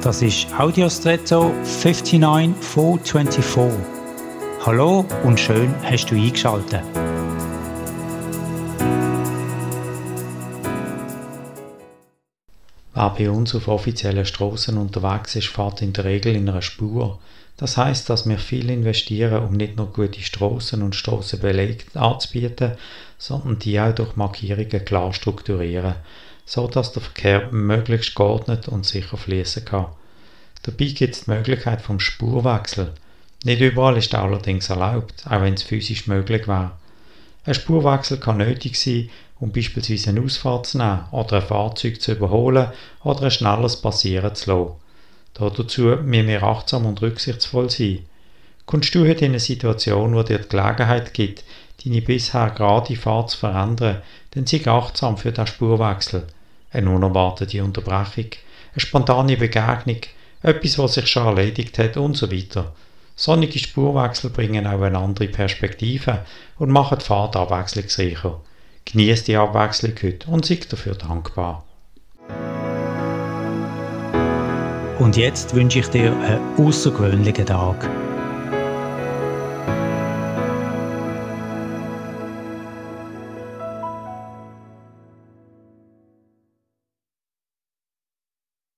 Das ist Audiostretto 59424. Hallo und schön hast du eingeschaltet. Wer bei uns auf offiziellen Straßen unterwegs ist, fährt in der Regel in einer Spur. Das heißt, dass wir viel investieren, um nicht nur gute Straßen und Strassenbeleg anzubieten, sondern die auch durch Markierungen klar strukturieren so dass der Verkehr möglichst geordnet und sicher fließen kann. Dabei gibt es die Möglichkeit vom Spurwechsel. Nicht überall ist allerdings erlaubt, auch wenn es physisch möglich wäre. Ein Spurwechsel kann nötig sein, um beispielsweise eine Ausfahrt zu nehmen oder ein Fahrzeug zu überholen oder ein schnelleres passieren zu lassen. Dazu müssen wir achtsam und rücksichtsvoll sein. Kommst du heute in eine Situation, wo dir die Gelegenheit gibt, deine bisher gerade Fahrt zu verändern, dann sei achtsam für den Spurwechsel – eine unerwartete Unterbrechung, eine spontane Begegnung, etwas, was sich schon erledigt hat und so weiter. Sonnige Spurwechsel bringen auch eine andere Perspektive und machen die Fahrt abwechslungsreicher. Genieß die Abwechslung heute und sei dafür dankbar. Und jetzt wünsche ich dir einen außergewöhnlichen Tag.